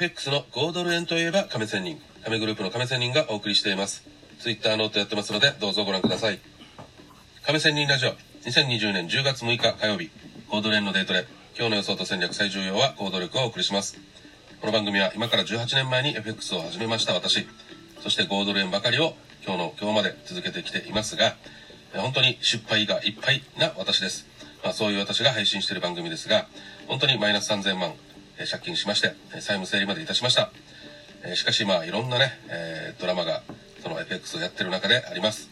FX の5ドル円といえば亀仙人。亀グループの亀仙人がお送りしています。ツイッターノートやってますのでどうぞご覧ください。亀仙人ラジオ2020年10月6日火曜日。5ドル円のデートで今日の予想と戦略最重要は行動力をお送りします。この番組は今から18年前に FX を始めました私。そして5ドル円ばかりを今日の今日まで続けてきていますが本当に失敗がいっぱいな私です。まあ、そういう私が配信している番組ですが、本当にマイナス3000万、え借金しまして、債務整理までいたしました。えしかしまあいろんなね、えドラマがその FX をやってる中であります。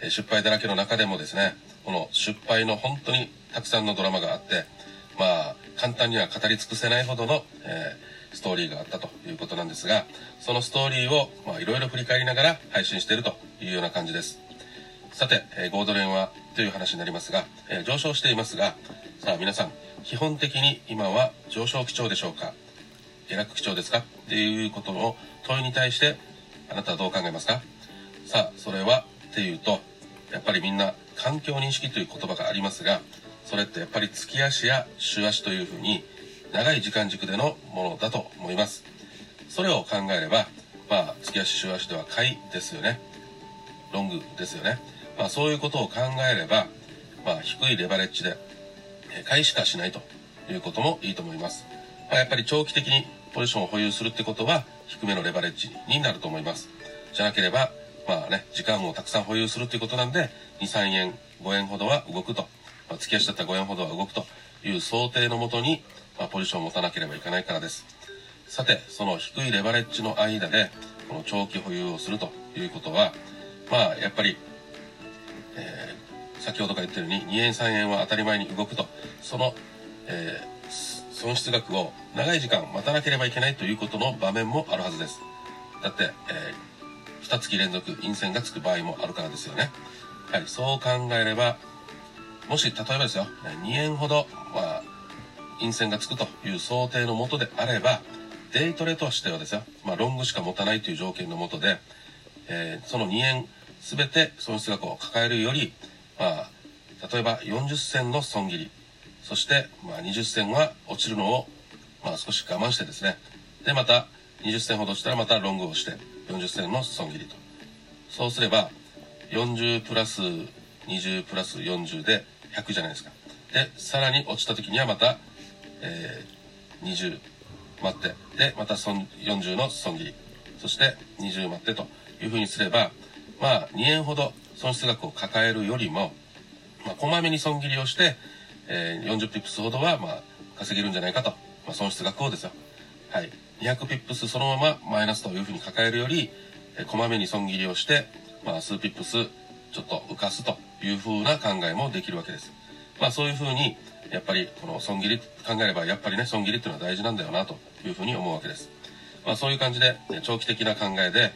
え失敗だらけの中でもですね、この失敗の本当にたくさんのドラマがあって、まあ簡単には語り尽くせないほどの、えストーリーがあったということなんですが、そのストーリーをまあいろいろ振り返りながら配信しているというような感じです。さて、えー、ゴードレンはという話になりますが、え、上昇していますが、さあ皆さん、基本的に今は上昇基調でしょうか？下落基調ですか？っていうことの問いに対して、あなたはどう考えますか？さあ、それはっていうと、やっぱりみんな環境認識という言葉がありますが、それってやっぱり月足や週足というふうに長い時間軸でのものだと思います。それを考えれば、まあ、月足週足では買いですよね。ロングですよね。まあ、そういうことを考えれば、まあ、低いレバレッジで買いしかしないということもいいと思います。まあ、やっぱり長期的にポジションを保有するってことは低めのレバレッジになると思います。じゃなければ、まあね、時間をたくさん保有するということなんで、2、3円、5円ほどは動くと。まあ、月足だったら5円ほどは動くという想定のもとに、まあ、ポジションを持たなければいけないからです。さて、その低いレバレッジの間で、この長期保有をするということは、まあ、やっぱりえー、先ほどから言ったように2円3円は当たり前に動くと。その、えー、損失額を長い時間待たなければいけないということの場面もあるはずです。だって、えー、2月連続陰線がつく場合もあるからですよね。はいそう考えればもし例えばですよ2円ほど、まあ、陰線がつくという想定のもとであればデイトレとしてはですよ、まあ、ロングしか持たないという条件のもとで、えー、その2円全て損失額を抱えるより、まあ、例えば40銭の損切り、そして、まあ、20銭は落ちるのを、まあ、少し我慢してですね、で、また20銭ほどしたらまたロングをして、40銭の損切りと。そうすれば、40プラス20プラス40で100じゃないですか。で、さらに落ちた時にはまた、えー、20待って、で、また損40の損切り、そして20待ってというふうにすれば、まあ、2円ほど損失額を抱えるよりも、まあ、こまめに損切りをして、えー、40ピップスほどは、まあ、稼げるんじゃないかと。まあ、損失額をですよ。はい。200ピップスそのままマイナスというふうに抱えるより、えー、こまめに損切りをして、まあ、数ピップスちょっと浮かすというふうな考えもできるわけです。まあ、そういうふうに、やっぱりこの損切り考えれば、やっぱりね、損切りっていうのは大事なんだよなというふうに思うわけです。まあ、そういう感じで、長期的な考えで、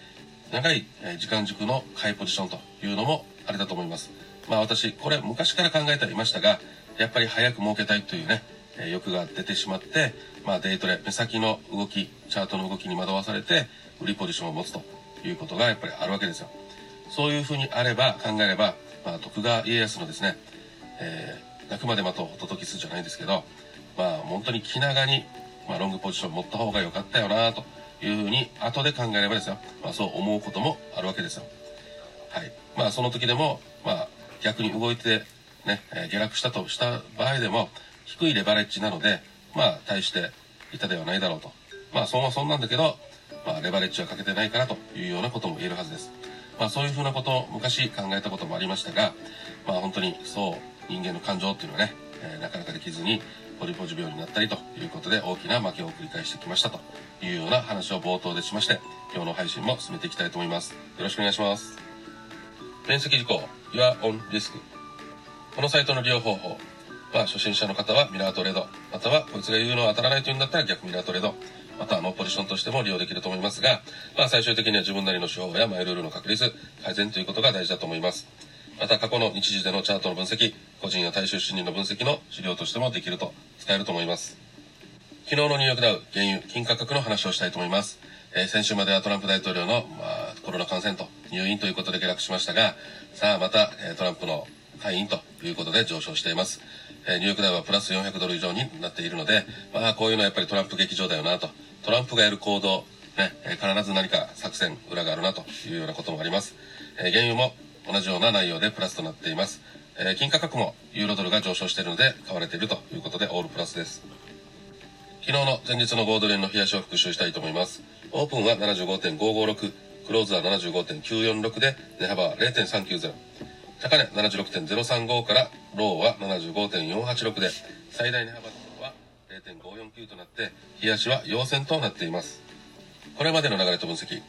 長い時間軸の買いポジションというのもあれだと思います。まあ私、これ昔から考えてはいましたが、やっぱり早く儲けたいというね、欲が出てしまって、まあデイトレ、目先の動き、チャートの動きに惑わされて、売りポジションを持つということがやっぱりあるわけですよ。そういうふうにあれば、考えれば、まあ徳川家康のですね、えー、泣くまで待とうホトトギスじゃないんですけど、まあ本当に気長に、まあロングポジション持った方が良かったよなというふうに後で考えればですよ、まあ、そう思うこともあるわけですよ。はい。まあその時でも、まあ逆に動いてね、え、下落したとした場合でも低いレバレッジなので、まあ大していたではないだろうと。まあそんはそんなんだけど、まあレバレッジはかけてないからというようなことも言えるはずです。まあそういうふうなことを昔考えたこともありましたが、まあ本当にそう人間の感情っていうのはね、えー、なかなかできずにポリポジ病になったりということで大きな負けを繰り返してきましたというような話を冒頭でしまして、今日の配信も進めていきたいと思います。よろしくお願いします。面積事項、Your on Risk。このサイトの利用方法は、初心者の方はミラートレード、またはこいつが言うのは当たらないというんだったら逆ミラートレード、またはノーポジションとしても利用できると思いますが、まあ最終的には自分なりの手法やマイルールの確立、改善ということが大事だと思います。また過去の日時でのチャートの分析、個人や大衆心理の分析の資料としてもできると使えると思います。昨日のニューヨークダウ、原油、金価格の話をしたいと思います。えー、先週まではトランプ大統領の、まあ、コロナ感染と入院ということで下落しましたが、さあまた、えー、トランプの会員ということで上昇しています。えー、ニューヨークダウはプラス400ドル以上になっているので、まあこういうのはやっぱりトランプ劇場だよなと。トランプがやる行動、ね、え必ず何か作戦、裏があるなというようなこともあります。え原油も同じような内容でプラスとなっています。えー金価格もユーロドルが上昇しているので買われているということでオールプラスです。昨日の前日のゴードレンの冷やしを復習したいと思います。オープンは75.556、クローズは75.946で、値幅は0.390。高値76.035から、ローは75.486で、最大値幅は0.549となって、冷やしは陽線となっています。これまでの流れと分析。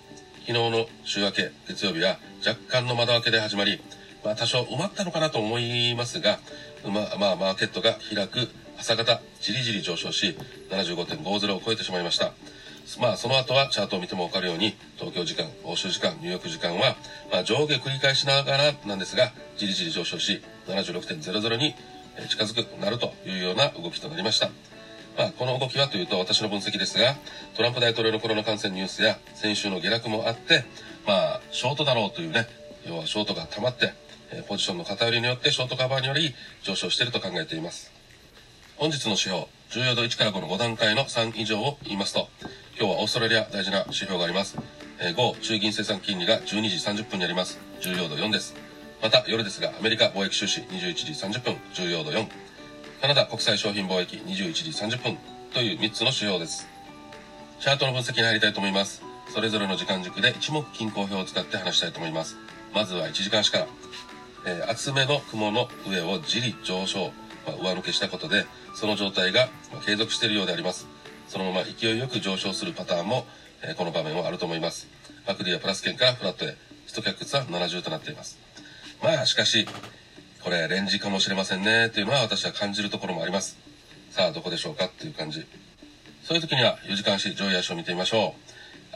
昨日の週明け、月曜日は若干の窓開けで始まり、まあ多少埋まったのかなと思いますが、ま、まあ、マーケットが開く朝方、じりじり上昇し、75.50を超えてしまいました。まあ、その後はチャートを見てもわかるように、東京時間、欧州時間、ニューヨーク時間は、まあ、上下繰り返しながらなんですが、じりじり上昇し、76.00に近づくなるというような動きとなりました。まあ、この動きはというと私の分析ですが、トランプ大統領のコロナ感染ニュースや先週の下落もあって、まあ、ショートだろうというね、要はショートが溜まって、ポジションの偏りによってショートカバーにより上昇していると考えています。本日の指標、重要度1から5の5段階の3以上を言いますと、今日はオーストラリア大事な指標があります。えー5、中銀生産金利が12時30分にあります。重要度4です。また夜ですが、アメリカ貿易収支21時30分、重要度4。カナダ国際商品貿易21時30分という3つの指標です。チャートの分析に入りたいと思います。それぞれの時間軸で一目均衡表を使って話したいと思います。まずは1時間足から。えー厚めの雲の上をじり上昇、まあ上抜けしたことで、その状態が継続しているようであります。そのまま勢いよく上昇するパターンも、えーこの場面はあると思います。マクディはプラス圏からフラットへ、ストキャックスは70となっています。まあ、しかし、これ、レンジかもしれませんね、というのは私は感じるところもあります。さあ、どこでしょうかっていう感じ。そういう時には、4時間足、上位足を見てみましょ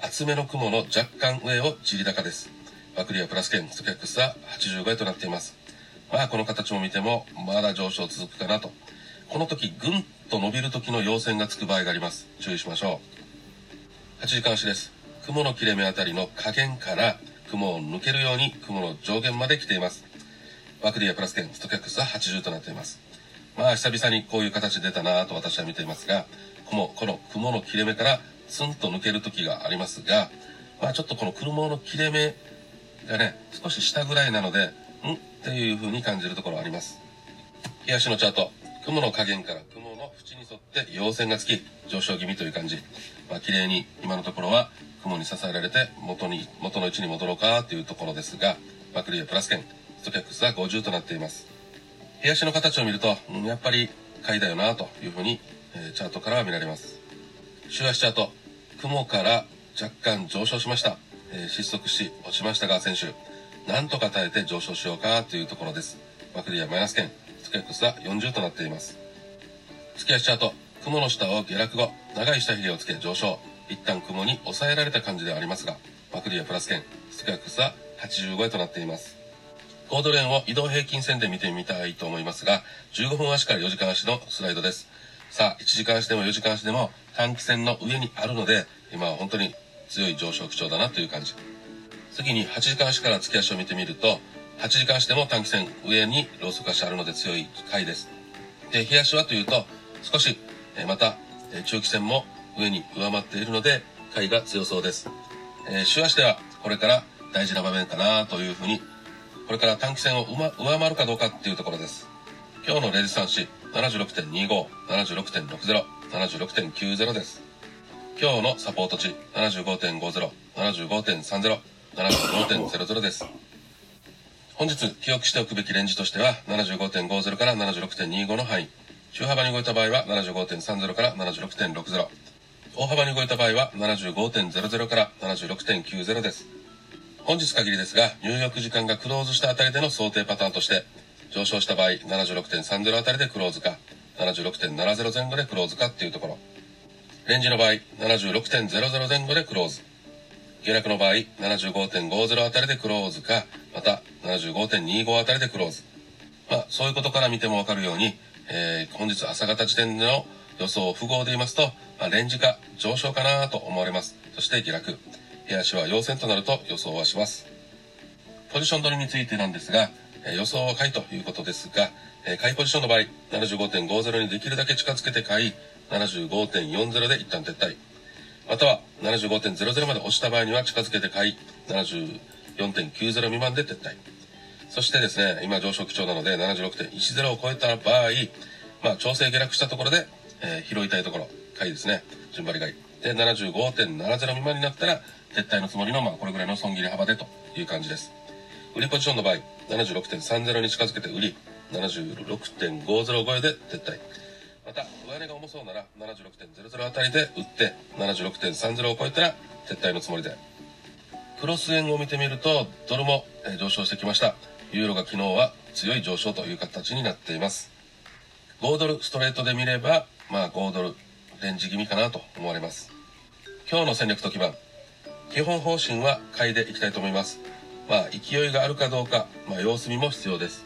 う。厚めの雲の若干上を地利高です。バクリアプラス圏、ストキャックスは85円となっています。まあ、この形を見ても、まだ上昇続くかなと。この時、ぐんと伸びる時の陽線がつく場合があります。注意しましょう。8時間足です。雲の切れ目あたりの下限から雲を抜けるように雲の上限まで来ています。バクリアプラス圏、ストキャックスは80となっています。まあ、久々にこういう形出たなと私は見ていますが、この、この雲の切れ目からスンと抜ける時がありますが、まあちょっとこの雲の切れ目がね、少し下ぐらいなので、ん？っていう風に感じるところあります。冷やしのチャート。雲の下限から雲の縁に沿って陽線がつき、上昇気味という感じ。まあ綺麗に今のところは雲に支えられて元に、元の位置に戻ろうかというところですが、バクリアプラス圏、ストキャックスは50となっています。冷やしの形を見ると、うんやっぱり買いだよなというふうに、えーチャートからは見られます。週足チャート。雲から若干上昇しました。えー失速し落ちましたが、先週。なんとか耐えて上昇しようかというところです。バクリアマイナス圏、ストキャックスは40となっています。月足チャート。雲の下を下落後、長い下髭をつけ上昇。一旦雲に抑えられた感じではありますが、バクリアプラス圏、ストキャックスは85円となっています。コードレーンを移動平均線で見てみたいと思いますが、15分足から4時間足のスライドです。さあ、1時間足でも4時間足でも短期線の上にあるので、今は本当に強い上昇基調だなという感じ。次に8時間足から月足を見てみると、8時間足でも短期線上にローソク足あるので強い回です。で、日足はというと、少し、えまた、え中期線も上に上回っているので、回が強そうです。えー週足ではこれから大事な場面かなというふうに、これから短期線を上上回るかどうかっていうところです。今日のレジスタンシ76.25、76.60、76.90です。今日のサポート値75.50、75.30、75.00です。本日記憶しておくべきレンジとしては75.50から76.25の範囲。中幅に動いた場合は75.30から76.60。大幅に動いた場合は75.00から76.90です。本日限りですが、入浴時間がクローズしたあたりでの想定パターンとして、上昇した場合76.30あたりでクローズか、76.70前後でクローズかっていうところ。レンジの場合、76.00前後でクローズ。下落の場合、75.50あたりでクローズか、また75.25あたりでクローズ。まあ、そういうことから見てもわかるように、えー本日朝方時点での予想符号で言いますと、まあ、レンジか上昇かなと思われます。そして下落。手足は陽線となると予想はします。ポジション取りについてなんですが、え予想は買いということですが、え買いポジションの場合、75.50にできるだけ近づけて買い、75.40で一旦撤退。または75.00まで落ちた場合には近づけて買い、74.90未満で撤退。そしてですね、今上昇基調なので76.10を超えた場合、まあ調整下落したところで、えー、拾いたいところ、買いですね。順張り買い。で、75.70未満になったら、撤退のつもりの、まあこれぐらいの損切り幅でという感じです。売りポジションの場合、76.30に近づけて売り、76.50超えで撤退。また、上値が重そうなら76.00あたりで売って、76.30を超えたら撤退のつもりで。クロス円を見てみると、ドルも上昇してきました。ユーロが昨日は強い上昇という形になっています。5ドルストレートで見れば、まあ5ドルレンジ気味かなと思われます。今日の戦略と基盤。基本方針は買いでいきたいと思います。まあ勢いがあるかどうか、まあ様子見も必要です。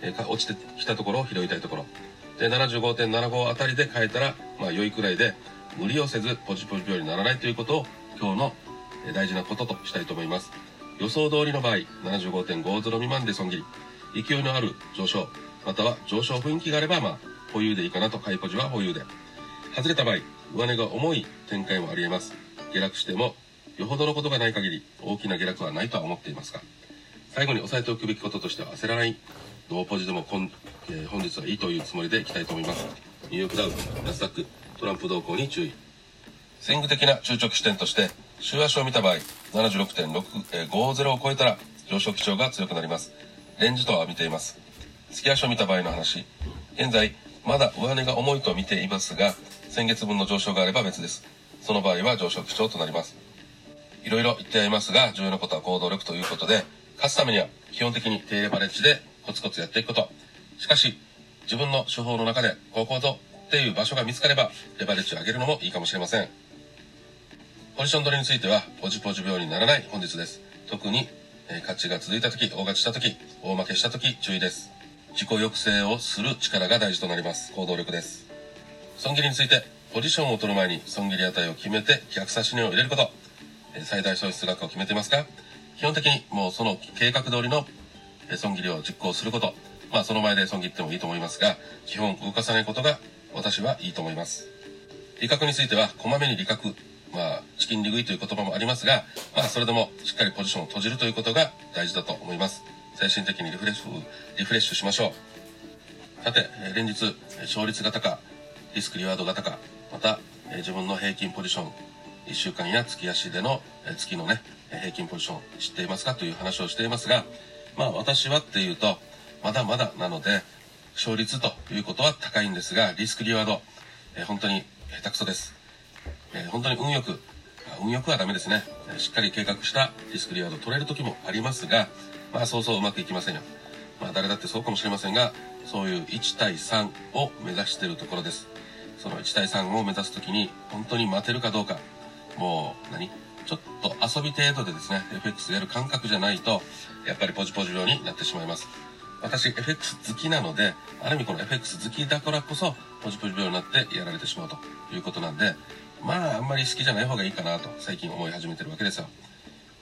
えー、落ちてきたところを拾いたいところ。で、75.75あたりで変えたら、まあ良いくらいで、無理をせずポジポジ病にならないということを今日の大事なこととしたいと思います。予想通りの場合、75.50未満で損切り。勢いのある上昇、または上昇雰囲気があれば、まあ、保有でいいかなと、買いポジは保有で。外れた場合、上値が重い展開もあり得ます。下落しても、よほどのことがない限り、大きな下落はないとは思っていますが、最後に押さえておくべきこととしては焦らない。同ポジでも今、えー、本日はいいというつもりでいきたいと思います。ニューヨークダウ、ナスダック、トランプ動向に注意。戦具的な中長期視点として、週足を見た場合、76.50を超えたら上昇基調が強くなります。レンジとは見ています。月足を見た場合の話。現在、まだ上値が重いと見ていますが、先月分の上昇があれば別です。その場合は上昇基調となります。いろいろ言ってありますが、重要なことは行動力ということで、勝つためには基本的に低レバレッジでコツコツやっていくこと。しかし、自分の手法の中で、ここぞっていう場所が見つかれば、レバレッジを上げるのもいいかもしれません。ポジション取りについては、ポジポジ病にならない本日です。特に、えー、勝ちが続いた時、大勝ちした時、大負けした時、注意です。自己抑制をする力が大事となります。行動力です。損切りについて、ポジションを取る前に損切り値を決めて逆差し値を入れること。最大損失額を決めていますか？基本的にもうその計画通りの損切りを実行すること。まあその前で損切ってもいいと思いますが、基本動かさないことが私はいいと思います。利確については、こまめに利確、まあ、チキン利食いという言葉もありますが、まあ、それでもしっかりポジションを閉じるということが大事だと思います。精神的にリフレッシュ、リフレッシュしましょう。さて、連日、勝率が高、リスクリワードが高、また、え自分の平均ポジション、1週間や月足でのえ月のね、平均ポジション知っていますかという話をしていますが、まあ私はっていうと、まだまだなので、勝率ということは高いんですが、リスクリワード、え本当に下手くそです。えー、本当に運よく、運よくはダメですね。しっかり計画したリスクリワード取れる時もありますが、まあそうそううまくいきませんよ。まあ誰だってそうかもしれませんが、そういう1対3を目指しているところです。その1対3を目指す時に本当に待てるかどうか、もう何？ちょっと遊び程度でですね、FX やる感覚じゃないと、やっぱりポジポジ病になってしまいます。私、FX 好きなので、ある意味この FX 好きだからこそ、ポジポジ病になってやられてしまうということなんで、まあ、あんまり好きじゃない方がいいかなと、最近思い始めてるわけですよ。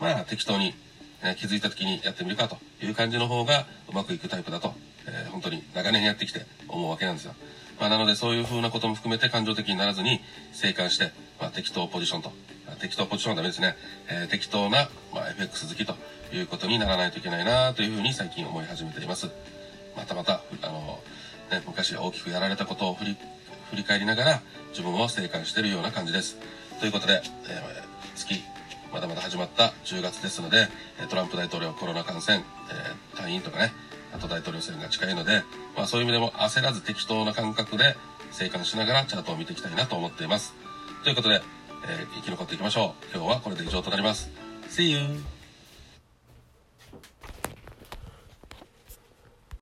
まあ、適当に、ね、気づいた時にやってみるかという感じの方がうまくいくタイプだと、えー、本当に長年やってきて思うわけなんですよ。まあ、なのでそういう風なことも含めて感情的にならずに、静観して、まあ、適当ポジションと、適当ポジションはダメですね。えー、適当な、まあ、FX 好きということにならないといけないなというふうに最近思い始めています。またまた、あの、ね、昔大きくやられたことを振り、振り返りながら自分を静観しているような感じです。ということで、えー、月、まだまだ始まった10月ですので、トランプ大統領コロナ感染、えー、退院とかね、あと大統領選が近いので、まあそういう意味でも焦らず適当な感覚で静観しながらチャートを見ていきたいなと思っています。ということで、えー、生き残っていきましょう。今日はこれで以上となります。See you!